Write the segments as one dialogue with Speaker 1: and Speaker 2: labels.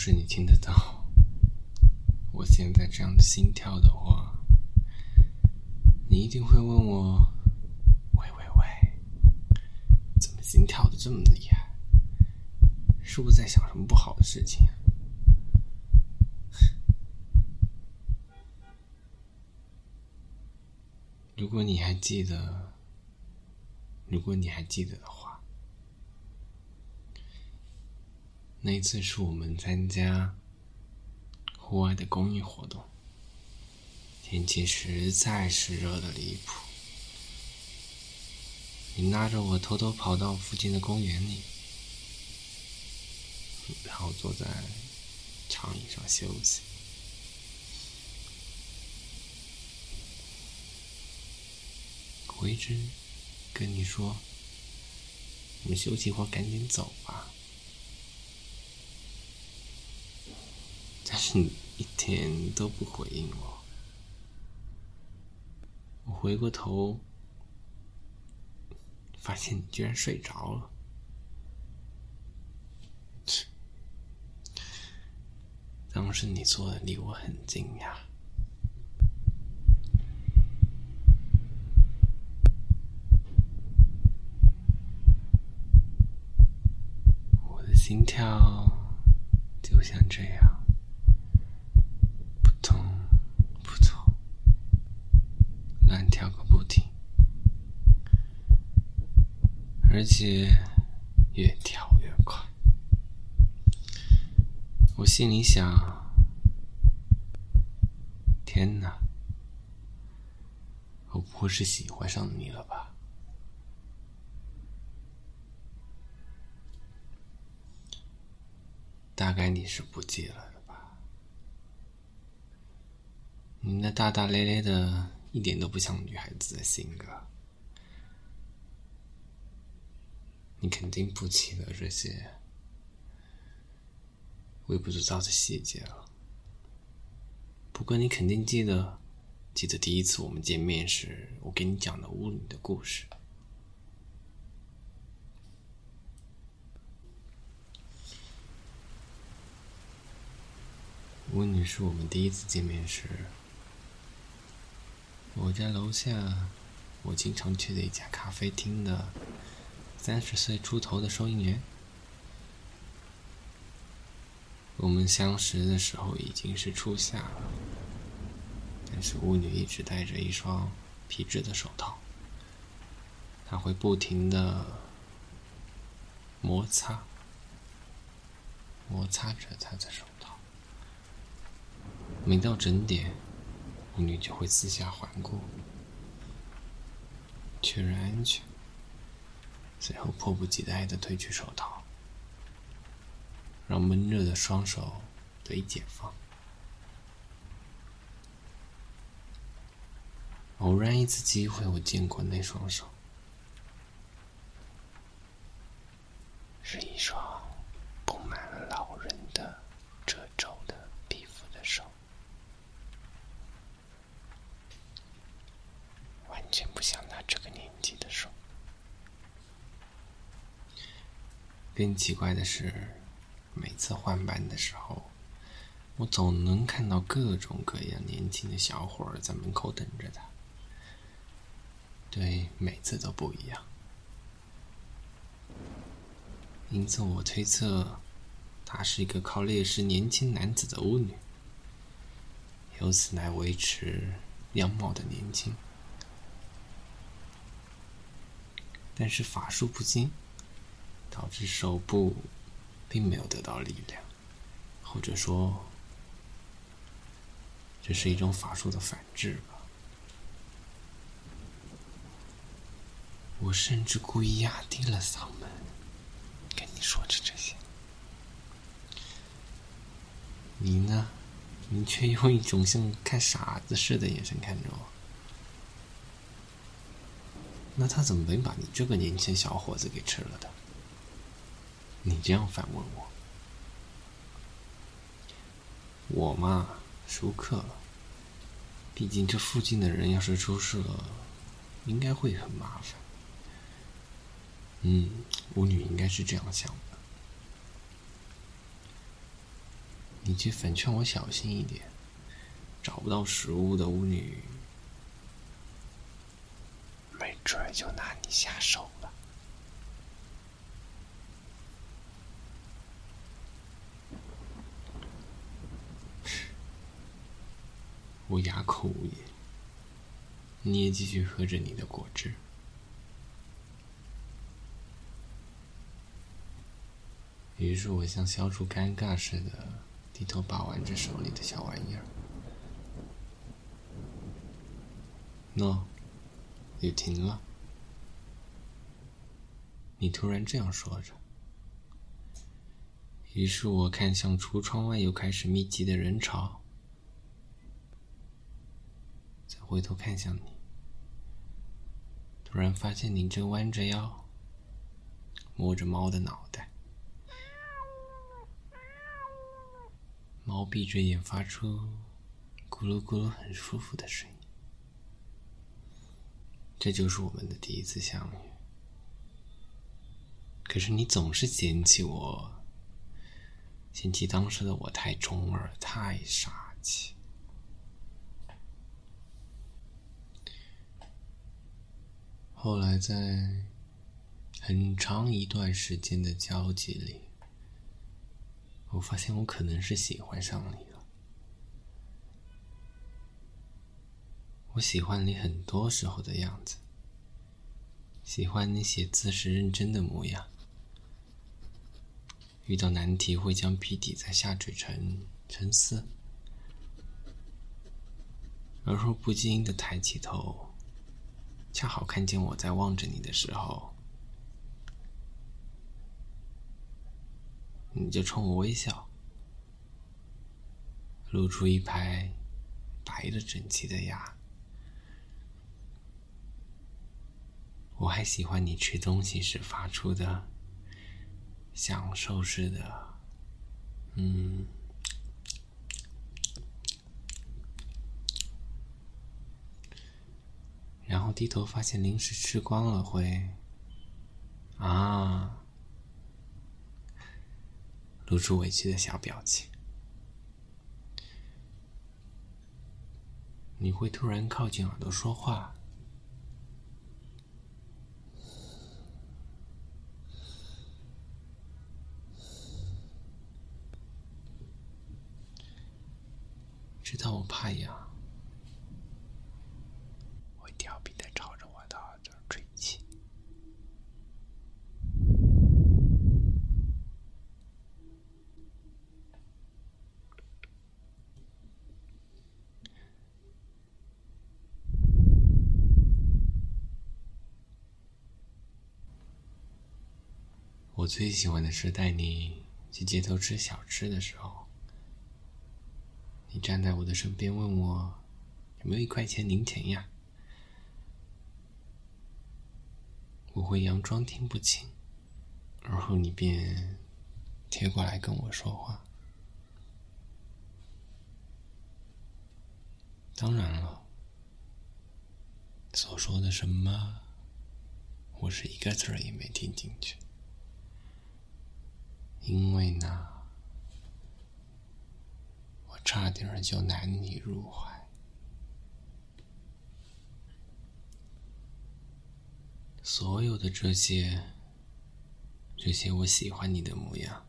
Speaker 1: 是你听得到我现在这样的心跳的话，你一定会问我：“喂喂喂，怎么心跳的这么厉害？是不是在想什么不好的事情？” 如果你还记得，如果你还记得的话，那次是我们参加户外的公益活动，天气实在是热的离谱。你拉着我偷偷跑到附近的公园里，然后坐在长椅上休息。我一直跟你说，我们休息会赶紧走吧。但是是你一点都不回应我。我回过头，发现你居然睡着了。当时你坐的离我很近呀。我的心跳就像这样，扑通扑通，乱跳个不停，而且越跳越快。我心里想：天哪，我不会是喜欢上你了吧？大概你是不记得了吧？你那大大咧咧的，一点都不像女孩子的性格。你肯定不记得这些微不足道的细节了。不过你肯定记得，记得第一次我们见面时，我给你讲的巫女的故事。巫女是我们第一次见面时，我家楼下我经常去的一家咖啡厅的三十岁出头的收银员。我们相识的时候已经是初夏了，但是巫女一直戴着一双皮质的手套，她会不停的摩擦，摩擦着她的手套。每到整点，巫女就会四下环顾，确认安全，随后迫不及待的褪去手套，让闷热的双手得以解放。偶然一次机会，我见过那双手，是一双布满了老人的褶皱的皮肤的手。更奇怪的是，每次换班的时候，我总能看到各种各样年轻的小伙儿在门口等着他。对，每次都不一样。因此，我推测，她是一个靠猎食年轻男子的巫女，由此来维持样貌的年轻。但是法术不精。导致手部并没有得到力量，或者说，这是一种法术的反制吧。我甚至故意压低了嗓门跟你说着这些，你呢？你却用一种像看傻子似的眼神看着我。那他怎么没把你这个年轻小伙子给吃了的？你这样反问我，我嘛，熟客。毕竟这附近的人要是出事了，应该会很麻烦。嗯，巫女应该是这样想的。你去反劝我小心一点，找不到食物的巫女，没准就拿你下手了。我哑口无言，你也继续喝着你的果汁。于是我像消除尴尬似的低头把玩着手里的小玩意儿。喏，雨停了。你突然这样说着。于是我看向橱窗外又开始密集的人潮，再回头看向你，突然发现你正弯着腰，摸着猫的脑袋。猫闭着眼，发出咕噜咕噜很舒服的声音。这就是我们的第一次相遇。可是你总是嫌弃我，嫌弃当时的我太中二、太傻气。后来在很长一段时间的交集里。我发现我可能是喜欢上你了。我喜欢你很多时候的样子，喜欢你写字时认真的模样，遇到难题会将笔抵在下垂成沉思，而后不经意的抬起头，恰好看见我在望着你的时候。你就冲我微笑，露出一排白的整齐的牙。我还喜欢你吃东西时发出的享受似的，嗯。然后低头发现零食吃光了，会啊。露出委屈的小表情，你会突然靠近耳朵说话，知道我怕痒。我最喜欢的是带你去街头吃小吃的时候，你站在我的身边问我有没有一块钱零钱呀？我会佯装听不清，而后你便贴过来跟我说话。当然了，所说的什么，我是一个字儿也没听进去。因为呢，我差点就难你入怀。所有的这些，这些我喜欢你的模样，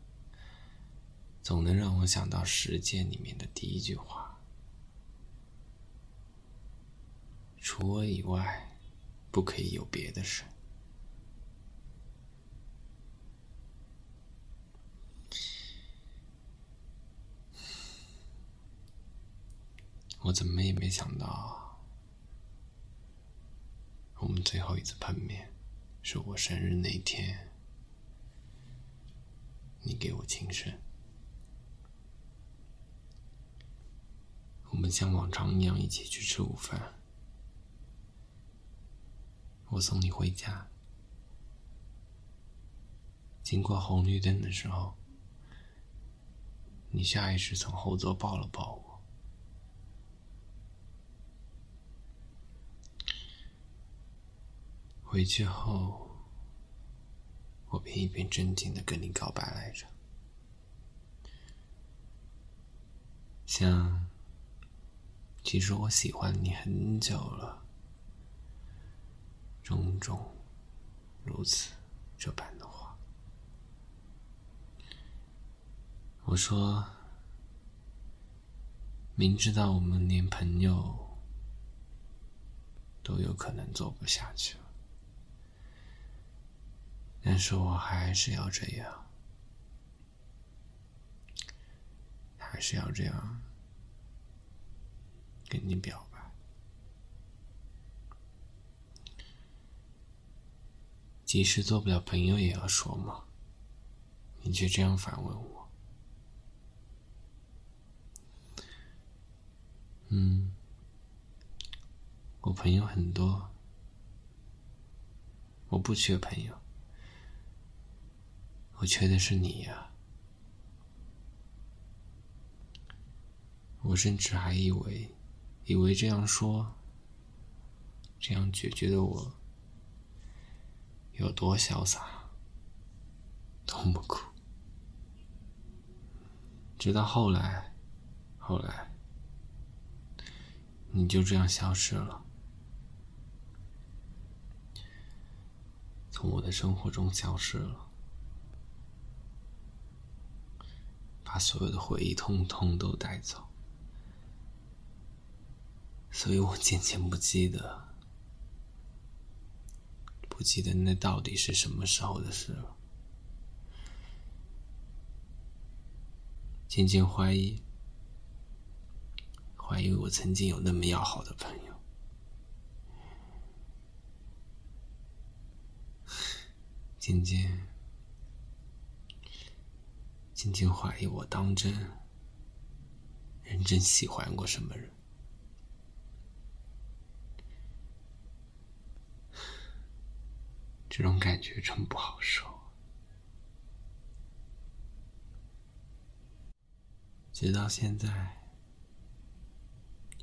Speaker 1: 总能让我想到《时间》里面的第一句话：除我以外，不可以有别的神。我怎么也没想到，我们最后一次碰面是我生日那天，你给我庆生。我们像往常一样一起去吃午饭，我送你回家，经过红绿灯的时候，你下意识从后座抱了抱我。回去后，我便一边正经的跟你告白来着。像，其实我喜欢你很久了，种种如此这般的话。我说，明知道我们连朋友都有可能做不下去，但是我还是要这样。还是要这样跟你表白，即使做不了朋友也要说嘛。你却这样反问我，嗯，我朋友很多，我不缺朋友，我缺的是你呀。我甚至还以为，以为这样说，这样决绝的我有多潇洒，多么酷。直到后来，后来，你就这样消失了，从我的生活中消失了，把所有的回忆通通都带走。所以我渐渐不记得，不记得那到底是什么时候的事了。渐渐怀疑，怀疑我曾经有那么要好的朋友。渐渐，渐渐怀疑我当真，认真喜欢过什么人。这种感觉真不好受。直到现在，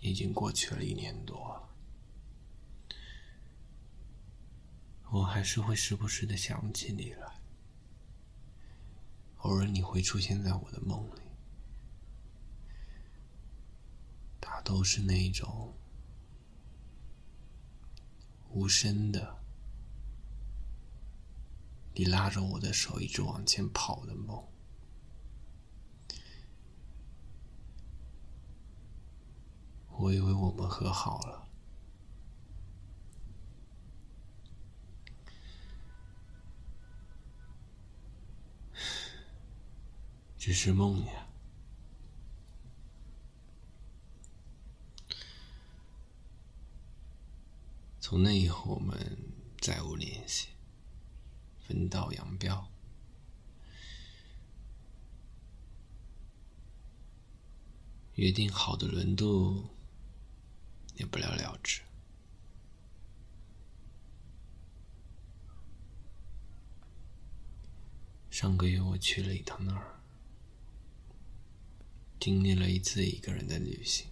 Speaker 1: 已经过去了一年多，我还是会时不时的想起你来。偶尔你会出现在我的梦里，它都是那种无声的。你拉着我的手，一直往前跑的梦。我以为我们和好了，只是梦呀。从那以后，我们再无联系。分道扬镳，约定好的轮渡也不了了之。上个月我去了一趟那儿，经历了一次一个人的旅行，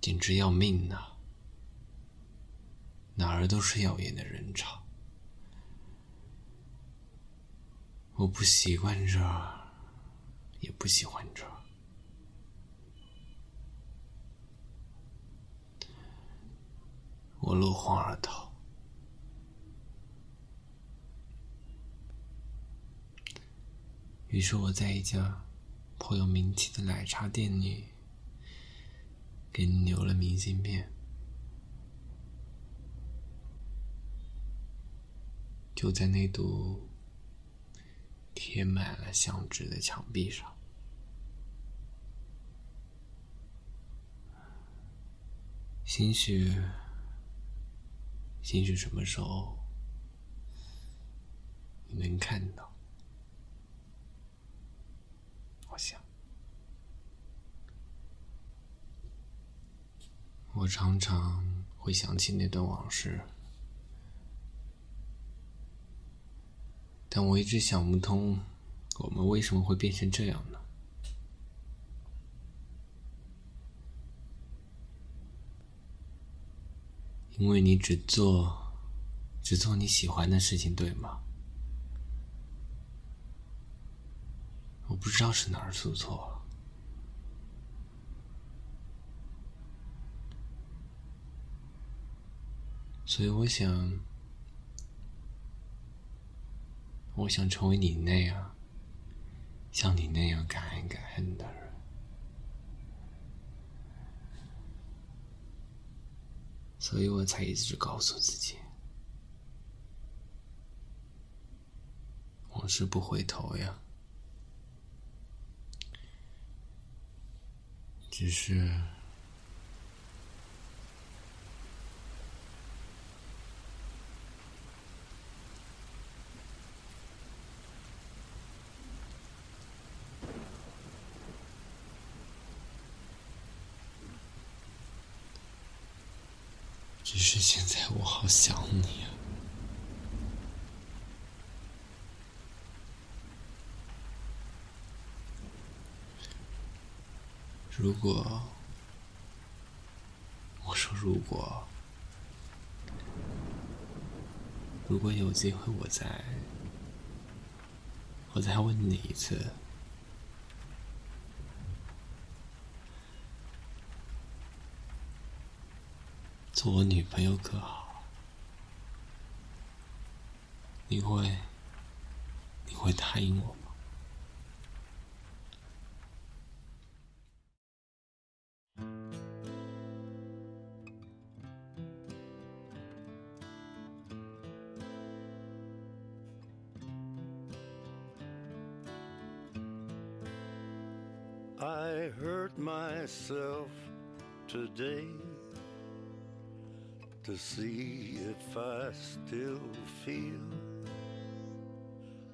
Speaker 1: 简直要命呐！哪儿都是耀眼的人潮，我不习惯这儿，也不喜欢这儿。我落荒而逃，于是我在一家颇有名气的奶茶店里，给你留了明信片。就在那堵贴满了相纸的墙壁上，兴许，兴许什么时候你能看到？我想，我常常会想起那段往事。但我一直想不通，我们为什么会变成这样呢？因为你只做，只做你喜欢的事情，对吗？我不知道是哪儿出错了，所以我想，我想成为你那样，像你那样感恩感恩的人，所以我才一直告诉自己，往事不回头呀。只是，只是现在我好想你啊！如果我说如果如果有机会，我再我再问你一次，做我女朋友可好？你会你会答应我吗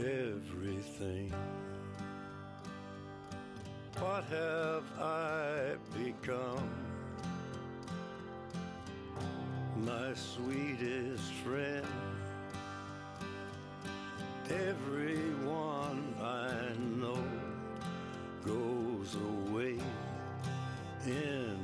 Speaker 2: everything. What have I become? My sweetest friend. Everyone I know goes away in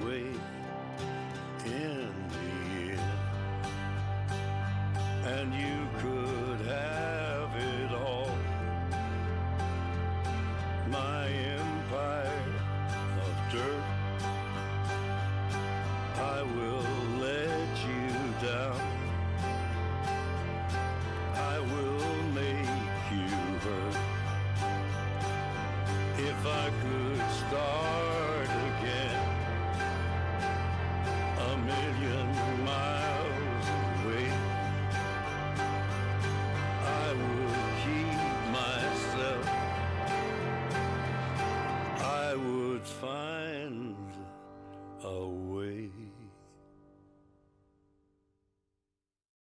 Speaker 2: My